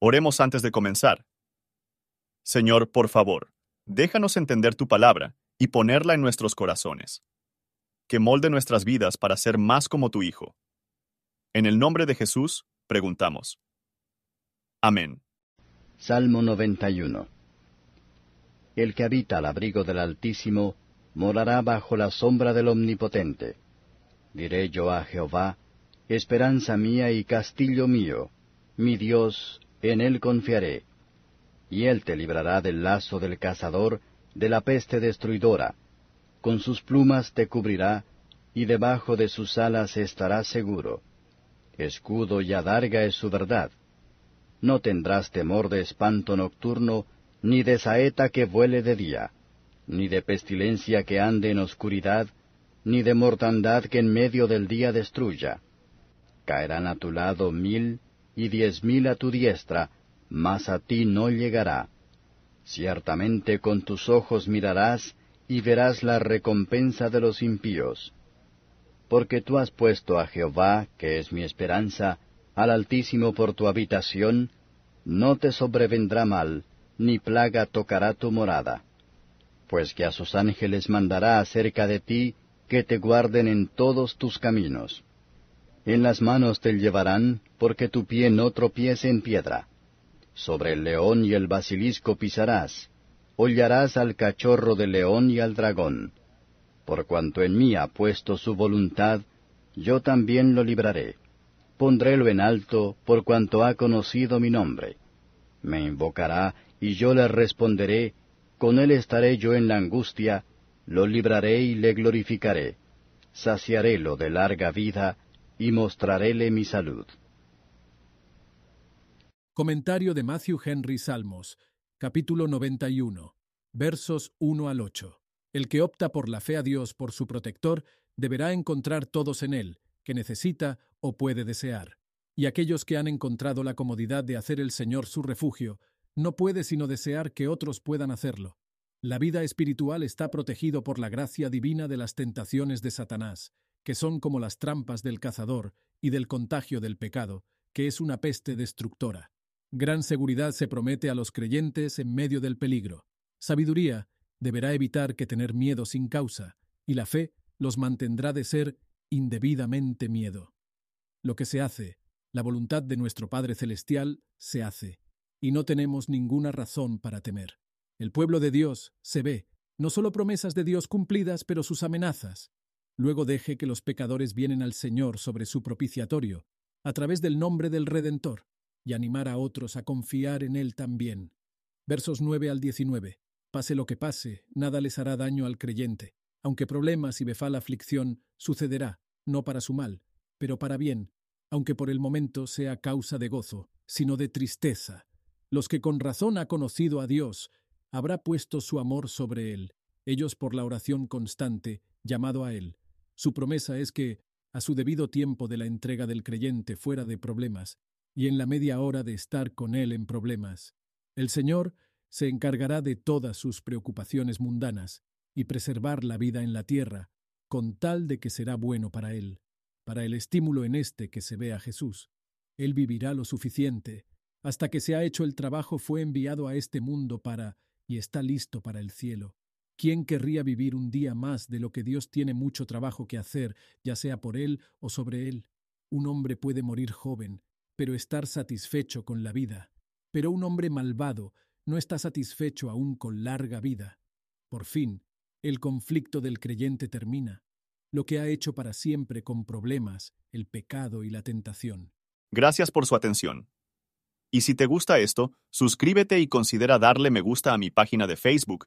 Oremos antes de comenzar. Señor, por favor, déjanos entender tu palabra y ponerla en nuestros corazones. Que molde nuestras vidas para ser más como tu Hijo. En el nombre de Jesús, preguntamos. Amén. Salmo 91 El que habita al abrigo del Altísimo morará bajo la sombra del Omnipotente. Diré yo a Jehová, esperanza mía y castillo mío, mi Dios, en él confiaré. Y él te librará del lazo del cazador, de la peste destruidora. Con sus plumas te cubrirá, y debajo de sus alas estarás seguro. Escudo y adarga es su verdad. No tendrás temor de espanto nocturno, ni de saeta que vuele de día, ni de pestilencia que ande en oscuridad, ni de mortandad que en medio del día destruya. Caerán a tu lado mil y diez mil a tu diestra, mas a ti no llegará. Ciertamente con tus ojos mirarás y verás la recompensa de los impíos. Porque tú has puesto a Jehová, que es mi esperanza, al Altísimo por tu habitación, no te sobrevendrá mal, ni plaga tocará tu morada. Pues que a sus ángeles mandará acerca de ti, que te guarden en todos tus caminos. En las manos te llevarán, porque tu pie no tropiece en piedra. Sobre el león y el basilisco pisarás, hollarás al cachorro del león y al dragón. Por cuanto en mí ha puesto su voluntad, yo también lo libraré pondrélo en alto por cuanto ha conocido mi nombre. Me invocará y yo le responderé, con él estaré yo en la angustia, lo libraré y le glorificaré, saciarélo de larga vida y mostraréle mi salud. Comentario de Matthew Henry Salmos, capítulo 91, versos 1 al 8. El que opta por la fe a Dios por su protector deberá encontrar todos en él, que necesita o puede desear. Y aquellos que han encontrado la comodidad de hacer el Señor su refugio, no puede sino desear que otros puedan hacerlo. La vida espiritual está protegido por la gracia divina de las tentaciones de Satanás, que son como las trampas del cazador y del contagio del pecado, que es una peste destructora. Gran seguridad se promete a los creyentes en medio del peligro. Sabiduría deberá evitar que tener miedo sin causa, y la fe los mantendrá de ser indebidamente miedo. Lo que se hace, la voluntad de nuestro Padre Celestial, se hace, y no tenemos ninguna razón para temer. El pueblo de Dios se ve, no solo promesas de Dios cumplidas, pero sus amenazas. Luego deje que los pecadores vienen al Señor sobre su propiciatorio, a través del nombre del Redentor, y animar a otros a confiar en Él también. Versos 9 al 19. Pase lo que pase, nada les hará daño al creyente. Aunque problemas y befal aflicción, sucederá, no para su mal, pero para bien, aunque por el momento sea causa de gozo, sino de tristeza. Los que con razón ha conocido a Dios, habrá puesto su amor sobre él, ellos por la oración constante, llamado a él. Su promesa es que, a su debido tiempo de la entrega del creyente fuera de problemas, y en la media hora de estar con él en problemas, el Señor se encargará de todas sus preocupaciones mundanas y preservar la vida en la tierra, con tal de que será bueno para él, para el estímulo en este que se ve a Jesús. Él vivirá lo suficiente, hasta que se ha hecho el trabajo fue enviado a este mundo para, y está listo para el cielo. ¿Quién querría vivir un día más de lo que Dios tiene mucho trabajo que hacer, ya sea por él o sobre él? Un hombre puede morir joven, pero estar satisfecho con la vida. Pero un hombre malvado no está satisfecho aún con larga vida. Por fin, el conflicto del creyente termina, lo que ha hecho para siempre con problemas, el pecado y la tentación. Gracias por su atención. Y si te gusta esto, suscríbete y considera darle me gusta a mi página de Facebook